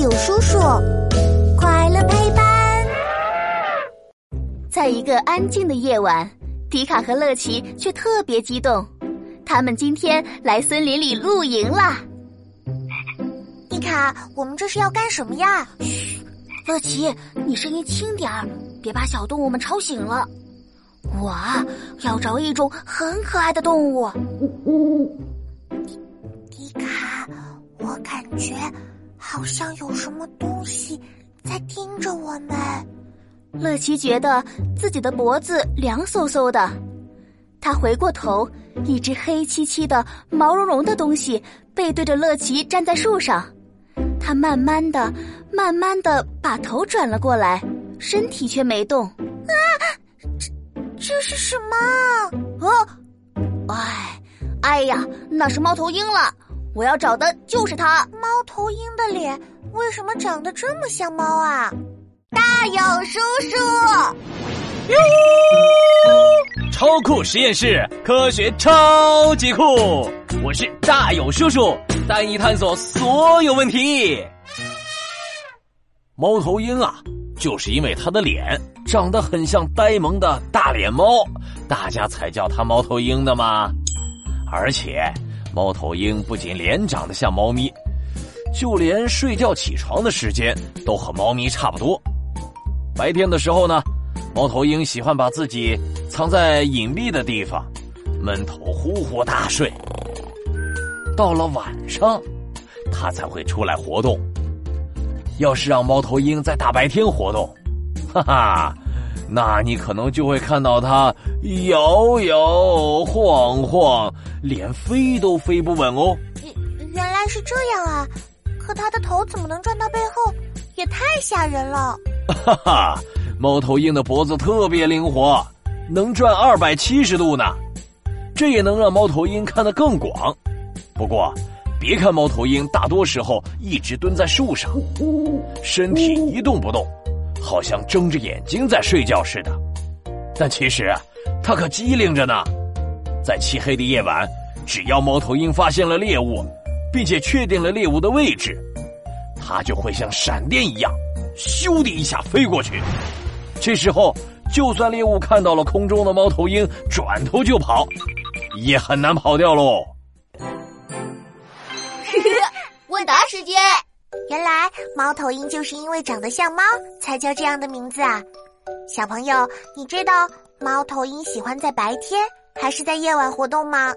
友叔叔，快乐陪伴。在一个安静的夜晚，迪卡和乐奇却特别激动。他们今天来森林里露营啦！迪卡，我们这是要干什么呀？嘘，乐奇，你声音轻点儿，别把小动物们吵醒了。我要找一种很可爱的动物。迪卡，我感觉好像有什么东西在盯着我们。乐奇觉得自己的脖子凉飕飕的，他回过头，一只黑漆漆的、毛茸茸的东西背对着乐奇站在树上。他慢慢的、慢慢的把头转了过来，身体却没动。啊，这这是什么？啊，哎，哎呀，那是猫头鹰了。我要找的就是它。猫头鹰的脸为什么长得这么像猫啊？大勇叔叔，哟，超酷实验室，科学超级酷！我是大勇叔叔，带你探索所有问题。猫头鹰啊，就是因为它的脸长得很像呆萌的大脸猫，大家才叫它猫头鹰的嘛。而且。猫头鹰不仅脸长得像猫咪，就连睡觉起床的时间都和猫咪差不多。白天的时候呢，猫头鹰喜欢把自己藏在隐蔽的地方，闷头呼呼大睡。到了晚上，它才会出来活动。要是让猫头鹰在大白天活动，哈哈，那你可能就会看到它摇摇晃晃。连飞都飞不稳哦！原原来是这样啊！可它的头怎么能转到背后？也太吓人了！哈哈，猫头鹰的脖子特别灵活，能转二百七十度呢。这也能让猫头鹰看得更广。不过，别看猫头鹰大多时候一直蹲在树上，身体一动不动，好像睁着眼睛在睡觉似的。但其实，它可机灵着呢。在漆黑的夜晚，只要猫头鹰发现了猎物，并且确定了猎物的位置，它就会像闪电一样，咻的一下飞过去。这时候，就算猎物看到了空中的猫头鹰，转头就跑，也很难跑掉喽。问答时间，原来猫头鹰就是因为长得像猫，才叫这样的名字啊！小朋友，你知道猫头鹰喜欢在白天？还是在夜晚活动吗？